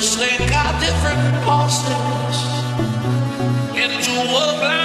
this thing got different bosses into a black.